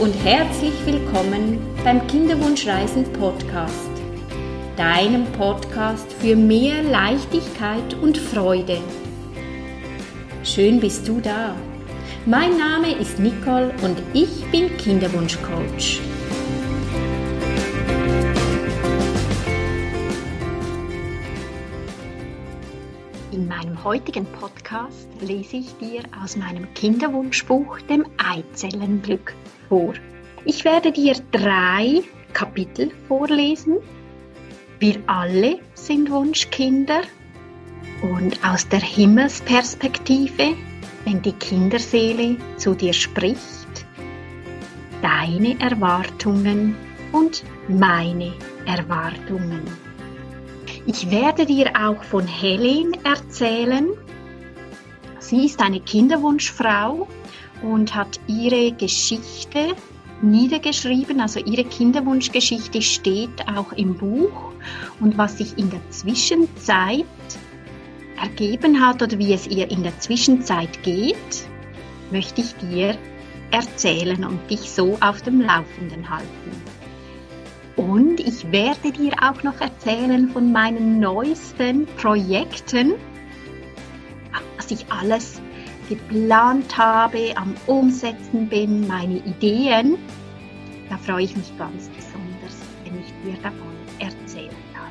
und herzlich willkommen beim Kinderwunschreisen Podcast, deinem Podcast für mehr Leichtigkeit und Freude. Schön bist du da. Mein Name ist Nicole und ich bin Kinderwunschcoach. In meinem heutigen Podcast lese ich dir aus meinem Kinderwunschbuch, dem Eizellenglück, vor. Ich werde dir drei Kapitel vorlesen. Wir alle sind Wunschkinder und aus der Himmelsperspektive, wenn die Kinderseele zu dir spricht, deine Erwartungen und meine Erwartungen. Ich werde dir auch von Helen erzählen. Sie ist eine Kinderwunschfrau und hat ihre Geschichte niedergeschrieben. Also ihre Kinderwunschgeschichte steht auch im Buch. Und was sich in der Zwischenzeit ergeben hat oder wie es ihr in der Zwischenzeit geht, möchte ich dir erzählen und dich so auf dem Laufenden halten. Und ich werde dir auch noch erzählen von meinen neuesten Projekten, was ich alles geplant habe, am Umsetzen bin, meine Ideen. Da freue ich mich ganz besonders, wenn ich dir davon erzählen darf.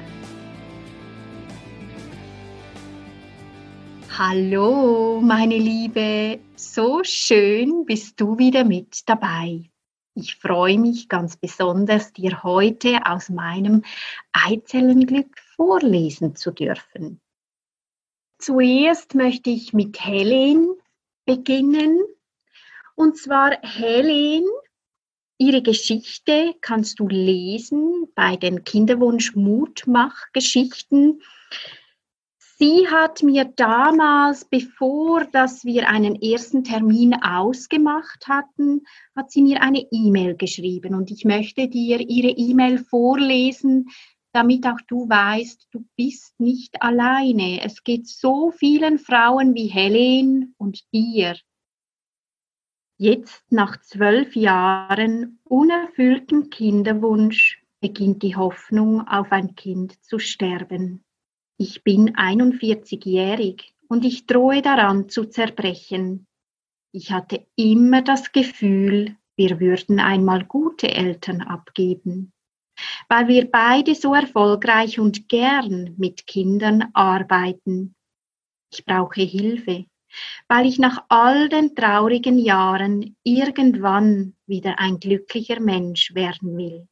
Hallo, meine Liebe, so schön bist du wieder mit dabei. Ich freue mich ganz besonders, dir heute aus meinem Eizellenglück vorlesen zu dürfen. Zuerst möchte ich mit Helen beginnen. Und zwar Helen, ihre Geschichte kannst du lesen bei den Kinderwunsch Mutmach-Geschichten Sie hat mir damals, bevor dass wir einen ersten Termin ausgemacht hatten, hat sie mir eine E-Mail geschrieben und ich möchte dir ihre E-Mail vorlesen, damit auch du weißt, du bist nicht alleine. Es geht so vielen Frauen wie Helen und dir. Jetzt nach zwölf Jahren unerfülltem Kinderwunsch beginnt die Hoffnung auf ein Kind zu sterben. Ich bin 41-jährig und ich drohe daran zu zerbrechen. Ich hatte immer das Gefühl, wir würden einmal gute Eltern abgeben, weil wir beide so erfolgreich und gern mit Kindern arbeiten. Ich brauche Hilfe, weil ich nach all den traurigen Jahren irgendwann wieder ein glücklicher Mensch werden will.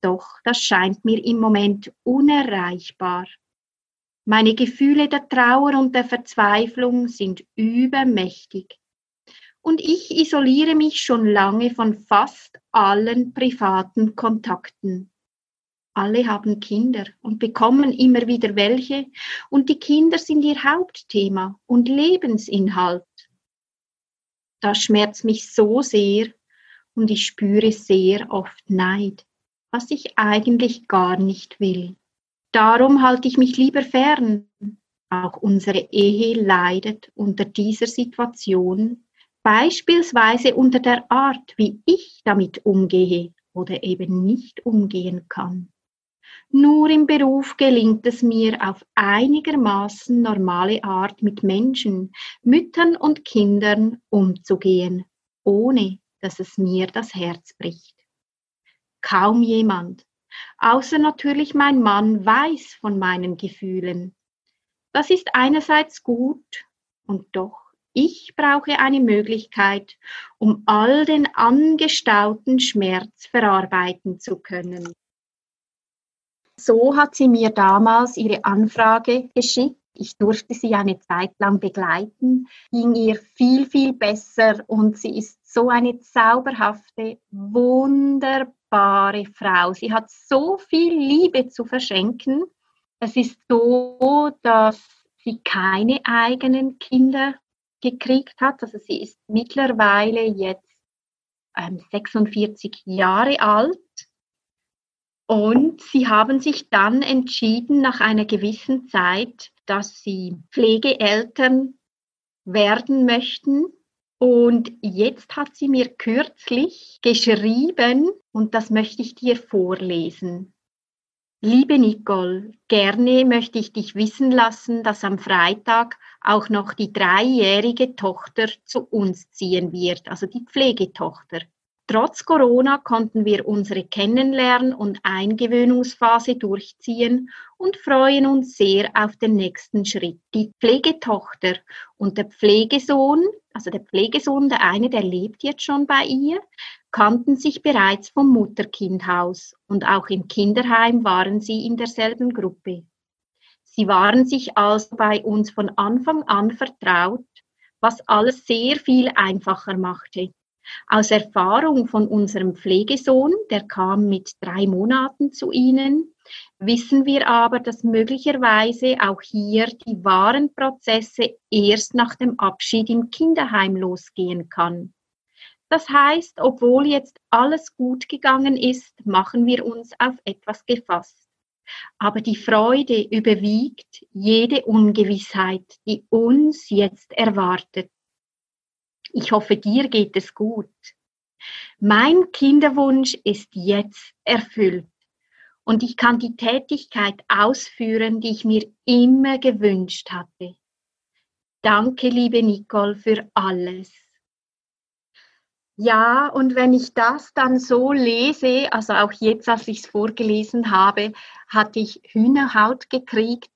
Doch das scheint mir im Moment unerreichbar. Meine Gefühle der Trauer und der Verzweiflung sind übermächtig. Und ich isoliere mich schon lange von fast allen privaten Kontakten. Alle haben Kinder und bekommen immer wieder welche, und die Kinder sind ihr Hauptthema und Lebensinhalt. Das schmerzt mich so sehr und ich spüre sehr oft Neid, was ich eigentlich gar nicht will. Darum halte ich mich lieber fern. Auch unsere Ehe leidet unter dieser Situation, beispielsweise unter der Art, wie ich damit umgehe oder eben nicht umgehen kann. Nur im Beruf gelingt es mir auf einigermaßen normale Art mit Menschen, Müttern und Kindern umzugehen, ohne dass es mir das Herz bricht. Kaum jemand außer natürlich mein Mann weiß von meinen Gefühlen. Das ist einerseits gut und doch ich brauche eine Möglichkeit, um all den angestauten Schmerz verarbeiten zu können. So hat sie mir damals ihre Anfrage geschickt. Ich durfte sie eine Zeit lang begleiten, ging ihr viel, viel besser und sie ist so eine zauberhafte, wunderbare Frau. Sie hat so viel Liebe zu verschenken. Es ist so, dass sie keine eigenen Kinder gekriegt hat. Also sie ist mittlerweile jetzt ähm, 46 Jahre alt. Und sie haben sich dann entschieden, nach einer gewissen Zeit, dass sie Pflegeeltern werden möchten Und jetzt hat sie mir kürzlich geschrieben, und das möchte ich dir vorlesen. Liebe Nicole, gerne möchte ich dich wissen lassen, dass am Freitag auch noch die dreijährige Tochter zu uns ziehen wird, also die Pflegetochter. Trotz Corona konnten wir unsere Kennenlern- und Eingewöhnungsphase durchziehen und freuen uns sehr auf den nächsten Schritt. Die Pflegetochter und der Pflegesohn, also der Pflegesohn, der eine, der lebt jetzt schon bei ihr, kannten sich bereits vom Mutterkindhaus und auch im Kinderheim waren sie in derselben Gruppe. Sie waren sich also bei uns von Anfang an vertraut, was alles sehr viel einfacher machte. Aus Erfahrung von unserem Pflegesohn, der kam mit drei Monaten zu Ihnen, wissen wir aber, dass möglicherweise auch hier die wahren Prozesse erst nach dem Abschied im Kinderheim losgehen kann. Das heißt, obwohl jetzt alles gut gegangen ist, machen wir uns auf etwas gefasst. Aber die Freude überwiegt jede Ungewissheit, die uns jetzt erwartet. Ich hoffe, dir geht es gut. Mein Kinderwunsch ist jetzt erfüllt und ich kann die Tätigkeit ausführen, die ich mir immer gewünscht hatte. Danke, liebe Nicole, für alles. Ja, und wenn ich das dann so lese, also auch jetzt, als ich es vorgelesen habe, hatte ich Hühnerhaut gekriegt.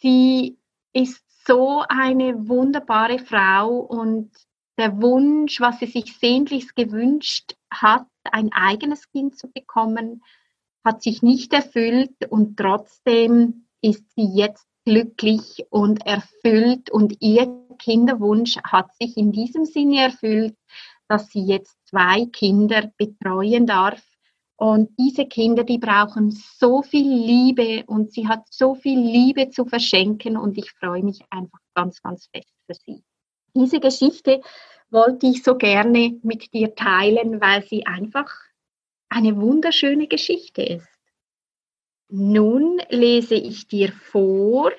Sie ist so eine wunderbare Frau und der Wunsch, was sie sich sehnlichst gewünscht hat, ein eigenes Kind zu bekommen, hat sich nicht erfüllt und trotzdem ist sie jetzt glücklich und erfüllt und ihr Kinderwunsch hat sich in diesem Sinne erfüllt, dass sie jetzt zwei Kinder betreuen darf und diese Kinder, die brauchen so viel Liebe und sie hat so viel Liebe zu verschenken und ich freue mich einfach ganz, ganz fest für sie. Diese Geschichte wollte ich so gerne mit dir teilen, weil sie einfach eine wunderschöne Geschichte ist. Nun lese ich dir vor.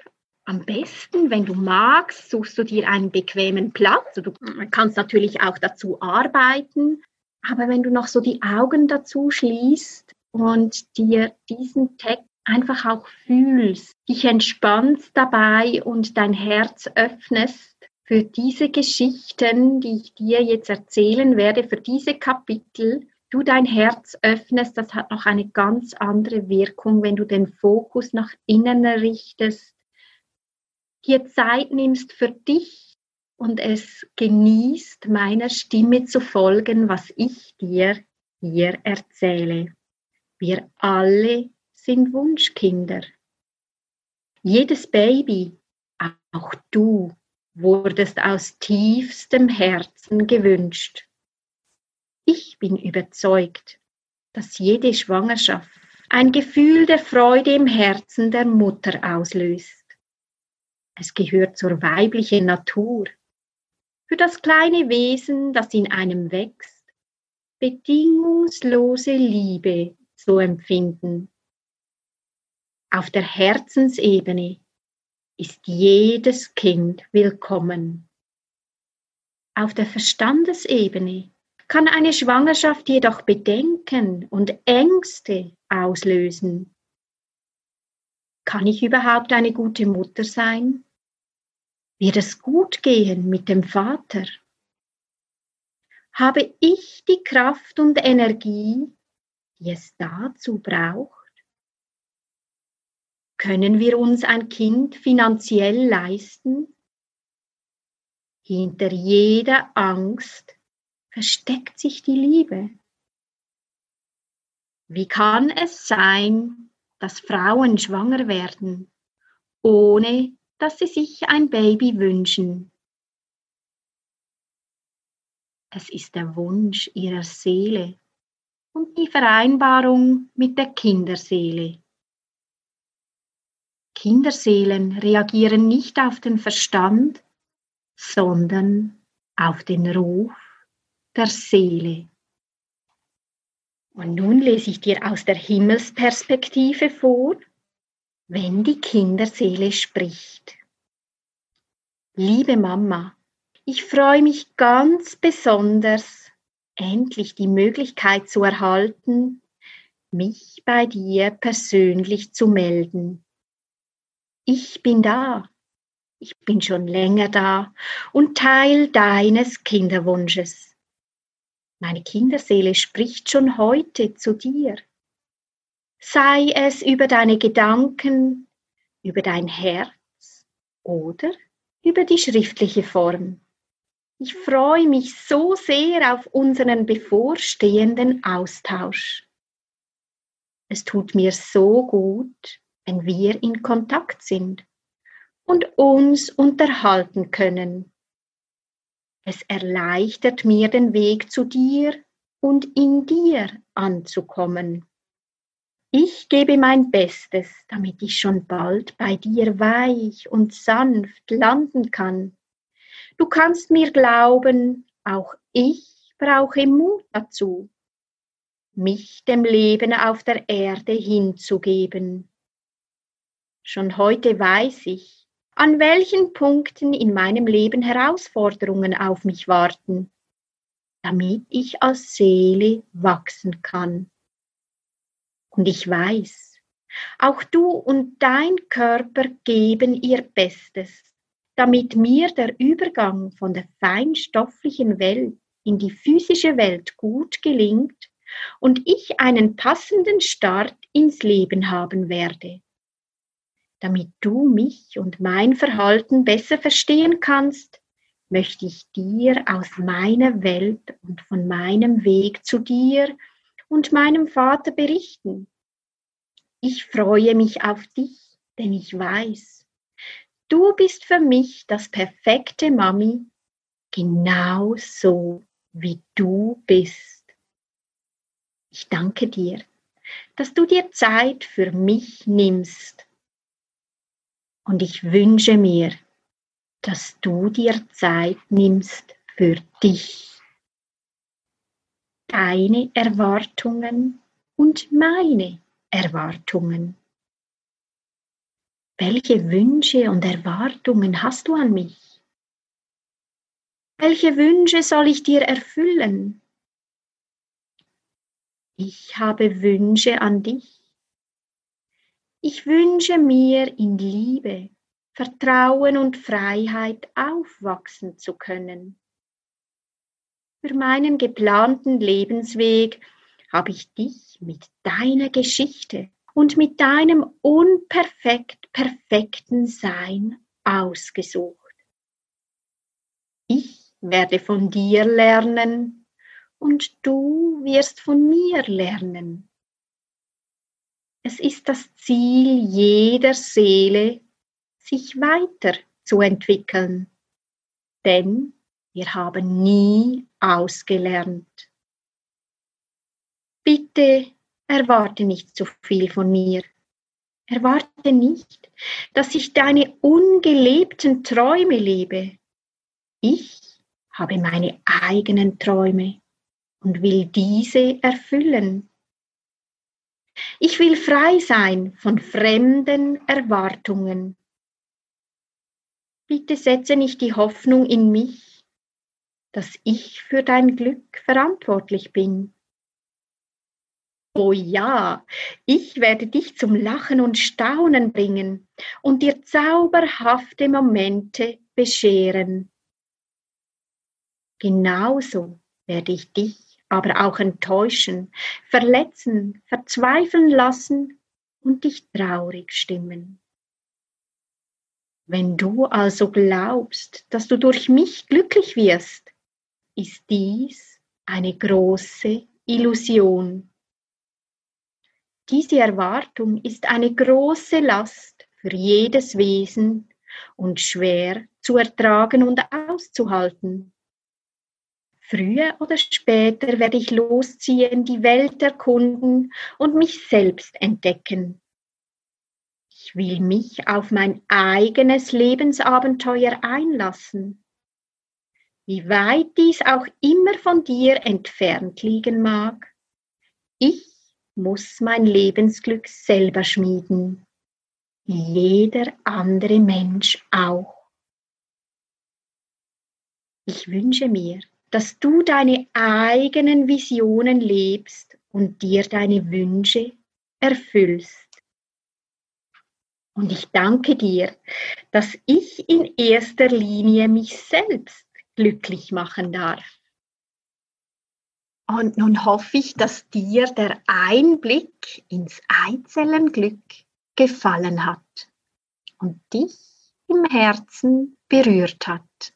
Am besten, wenn du magst, suchst du dir einen bequemen Platz. Du kannst natürlich auch dazu arbeiten. Aber wenn du noch so die Augen dazu schließt und dir diesen Text einfach auch fühlst, dich entspannst dabei und dein Herz öffnest für diese Geschichten, die ich dir jetzt erzählen werde, für diese Kapitel, du dein Herz öffnest, das hat noch eine ganz andere Wirkung, wenn du den Fokus nach innen richtest, dir Zeit nimmst für dich und es genießt, meiner Stimme zu folgen, was ich dir hier erzähle. Wir alle sind Wunschkinder. Jedes Baby, auch du, wurdest aus tiefstem Herzen gewünscht. Ich bin überzeugt, dass jede Schwangerschaft ein Gefühl der Freude im Herzen der Mutter auslöst. Es gehört zur weiblichen Natur, für das kleine Wesen, das in einem wächst, bedingungslose Liebe zu empfinden. Auf der Herzensebene ist jedes Kind willkommen. Auf der Verstandesebene kann eine Schwangerschaft jedoch Bedenken und Ängste auslösen. Kann ich überhaupt eine gute Mutter sein? Wird es gut gehen mit dem Vater? Habe ich die Kraft und Energie, die es dazu braucht? Können wir uns ein Kind finanziell leisten? Hinter jeder Angst versteckt sich die Liebe. Wie kann es sein, dass Frauen schwanger werden, ohne dass sie sich ein Baby wünschen. Es ist der Wunsch ihrer Seele und die Vereinbarung mit der Kinderseele. Kinderseelen reagieren nicht auf den Verstand, sondern auf den Ruf der Seele. Und nun lese ich dir aus der Himmelsperspektive vor, wenn die Kinderseele spricht. Liebe Mama, Ich freue mich ganz besonders, endlich die Möglichkeit zu erhalten, mich bei dir persönlich zu melden. Ich bin da. Ich bin schon länger da und Teil deines Kinderwunsches. Meine Kinderseele spricht schon heute zu dir. Sei es über deine Gedanken, über dein Herz oder über die schriftliche Form. Ich freue mich so sehr auf unseren bevorstehenden Austausch. Es tut mir so gut, wenn wir in Kontakt sind und uns unterhalten können. Es erleichtert mir den Weg zu dir und in dir anzukommen. Ich gebe mein Bestes, damit ich schon bald bei dir weich und sanft landen kann. Du kannst mir glauben, auch ich brauche Mut dazu, mich dem Leben auf der Erde hinzugeben. Schon heute weiß ich, an welchen Punkten in meinem Leben Herausforderungen auf mich warten, damit ich als Seele wachsen kann. Und ich weiß, auch du und dein Körper geben ihr Bestes, damit mir der Übergang von der feinstofflichen Welt in die physische Welt gut gelingt und ich einen passenden Start ins Leben haben werde. Damit du mich und mein Verhalten besser verstehen kannst, möchte ich dir aus meiner Welt und von meinem Weg zu dir und meinem Vater berichten. Ich freue mich auf dich, denn ich weiß, du bist für mich das perfekte Mami, genau so wie du bist. Ich danke dir, dass du dir Zeit für mich nimmst und ich wünsche mir, dass du dir Zeit nimmst für dich, deine Erwartungen und meine Erwartungen. Welche Wünsche und Erwartungen hast du an mich? Welche Wünsche soll ich dir erfüllen? Ich habe Wünsche an dich. Ich wünsche mir in Liebe, Vertrauen und Freiheit aufwachsen zu können. Für meinen geplanten Lebensweg habe ich dich mit deiner Geschichte und mit deinem unperfekt perfekten Sein ausgesucht. Ich werde von dir lernen und du wirst von mir lernen. Es ist das Ziel jeder Seele, sich weiter zu entwickeln, denn wir haben nie ausgelernt. Bitte erwarte nicht zu viel von mir. Erwarte nicht, dass ich deine ungelebten Träume lebe. Ich habe meine eigenen Träume und will diese erfüllen. Ich will frei sein von fremden Erwartungen. Bitte setze nicht die Hoffnung in mich, dass ich für dein Glück verantwortlich bin. Oh ja, ich werde dich zum Lachen und Staunen bringen und dir zauberhafte Momente bescheren. Genauso werde ich dich aber auch enttäuschen, verletzen, verzweifeln lassen und dich traurig stimmen. Wenn du also glaubst, dass du durch mich glücklich wirst, ist dies eine große Illusion. Diese Erwartung ist eine große Last für jedes Wesen und schwer zu ertragen und auszuhalten. Früher oder später werde ich losziehen, die Welt erkunden und mich selbst entdecken. Ich will mich auf mein eigenes Lebensabenteuer einlassen. Wie weit dies auch immer von dir entfernt liegen mag, ich muss mein Lebensglück selber schmieden. Jeder andere Mensch auch. Ich wünsche mir, dass du deine eigenen Visionen lebst und dir deine Wünsche erfüllst. Und ich danke dir, dass ich in erster Linie mich selbst glücklich machen darf. Und nun hoffe ich, dass dir der Einblick ins Eizellenglück gefallen hat und dich im Herzen berührt hat.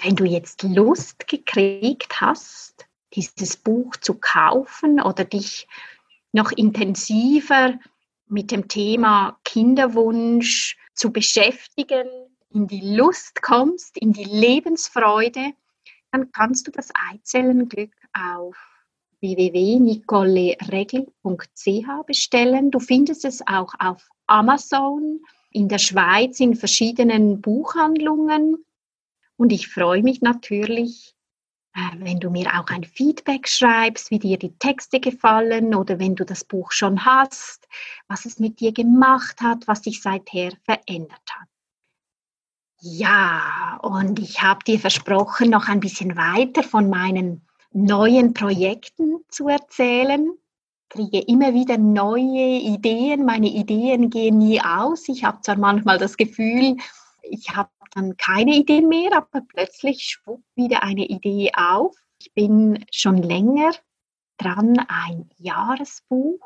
Wenn du jetzt Lust gekriegt hast, dieses Buch zu kaufen oder dich noch intensiver mit dem Thema Kinderwunsch zu beschäftigen, in die Lust kommst, in die Lebensfreude, dann kannst du das Eizellenglück auf www.nicoleregel.ch bestellen. Du findest es auch auf Amazon, in der Schweiz in verschiedenen Buchhandlungen. Und ich freue mich natürlich, äh, wenn du mir auch ein Feedback schreibst, wie dir die Texte gefallen oder wenn du das Buch schon hast, was es mit dir gemacht hat, was sich seither verändert hat. Ja, und ich habe dir versprochen, noch ein bisschen weiter von meinen neuen Projekten zu erzählen. Ich kriege immer wieder neue Ideen. Meine Ideen gehen nie aus. Ich habe zwar manchmal das Gefühl, ich habe dann keine Idee mehr, aber plötzlich spuckt wieder eine Idee auf. Ich bin schon länger dran, ein Jahresbuch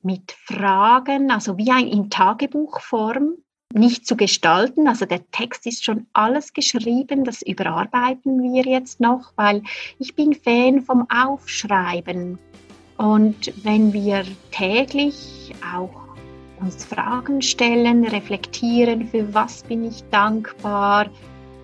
mit Fragen, also wie ein in Tagebuchform nicht zu gestalten. Also der Text ist schon alles geschrieben, das überarbeiten wir jetzt noch, weil ich bin Fan vom Aufschreiben. Und wenn wir täglich auch uns Fragen stellen, reflektieren, für was bin ich dankbar,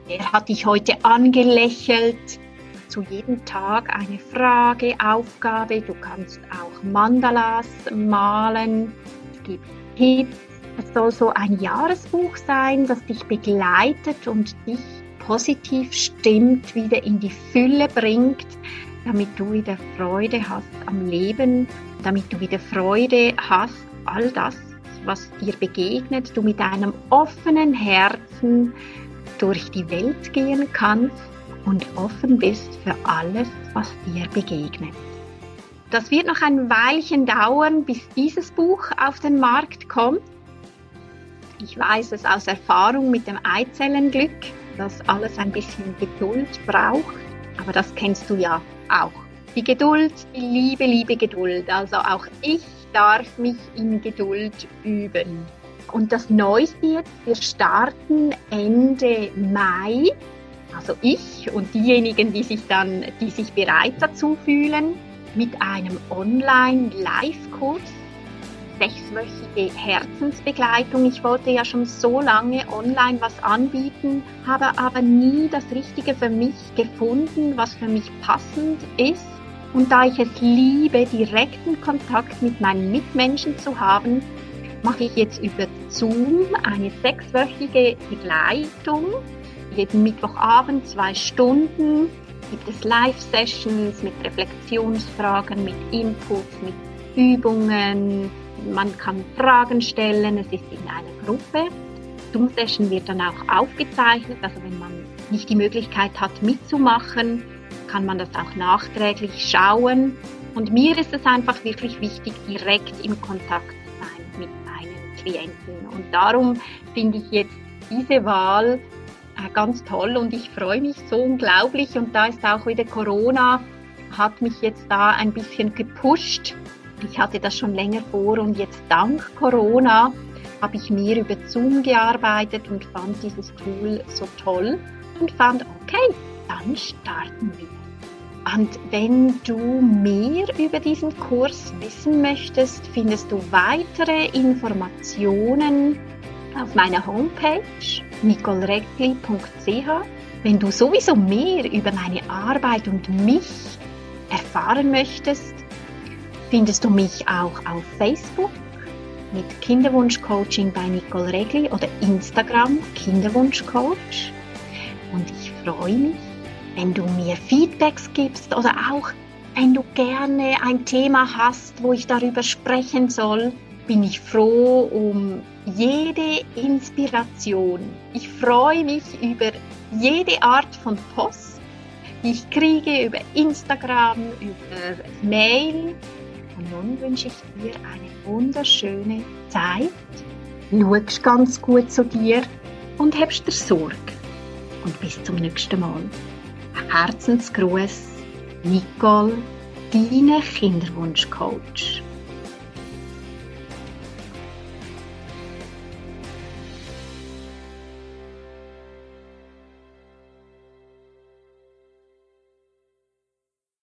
wer hat dich heute angelächelt, zu jedem Tag eine Frage, Aufgabe, du kannst auch Mandalas malen, es gibt Tipps, es soll so ein Jahresbuch sein, das dich begleitet und dich positiv stimmt, wieder in die Fülle bringt, damit du wieder Freude hast am Leben, damit du wieder Freude hast, all das, was dir begegnet, du mit einem offenen Herzen durch die Welt gehen kannst und offen bist für alles, was dir begegnet. Das wird noch ein Weilchen dauern, bis dieses Buch auf den Markt kommt. Ich weiß es aus Erfahrung mit dem Eizellenglück, dass alles ein bisschen Geduld braucht, aber das kennst du ja auch. Die Geduld, die liebe, liebe Geduld. Also auch ich darf mich in Geduld üben. Und das Neueste jetzt, wir starten Ende Mai, also ich und diejenigen, die sich dann, die sich bereit dazu fühlen, mit einem Online-Live-Kurs sechswöchige Herzensbegleitung. Ich wollte ja schon so lange online was anbieten, habe aber nie das Richtige für mich gefunden, was für mich passend ist. Und da ich es liebe, direkten Kontakt mit meinen Mitmenschen zu haben, mache ich jetzt über Zoom eine sechswöchige Begleitung. Jeden Mittwochabend zwei Stunden gibt es Live-Sessions mit Reflexionsfragen, mit Inputs, mit Übungen, man kann Fragen stellen, es ist in einer Gruppe. Zoom-Session wird dann auch aufgezeichnet, also wenn man nicht die Möglichkeit hat mitzumachen, kann man das auch nachträglich schauen. Und mir ist es einfach wirklich wichtig, direkt im Kontakt zu sein mit meinen Klienten. Und darum finde ich jetzt diese Wahl äh, ganz toll und ich freue mich so unglaublich. Und da ist auch wieder Corona, hat mich jetzt da ein bisschen gepusht, ich hatte das schon länger vor und jetzt dank Corona habe ich mehr über Zoom gearbeitet und fand dieses Tool so toll und fand, okay, dann starten wir. Und wenn du mehr über diesen Kurs wissen möchtest, findest du weitere Informationen auf meiner Homepage nicoleregli.ch. Wenn du sowieso mehr über meine Arbeit und mich erfahren möchtest, findest du mich auch auf Facebook mit Kinderwunschcoaching bei Nicole Regli oder Instagram Kinderwunschcoach. Und ich freue mich, wenn du mir Feedbacks gibst oder auch wenn du gerne ein Thema hast, wo ich darüber sprechen soll, bin ich froh um jede Inspiration. Ich freue mich über jede Art von Post, die ich kriege über Instagram, über Mail. Und nun wünsche ich dir eine wunderschöne Zeit. Schau ganz gut zu dir und hebst dir Sorge. Und bis zum nächsten Mal. Herzensgruß, Nicole, deine Kinderwunschcoach.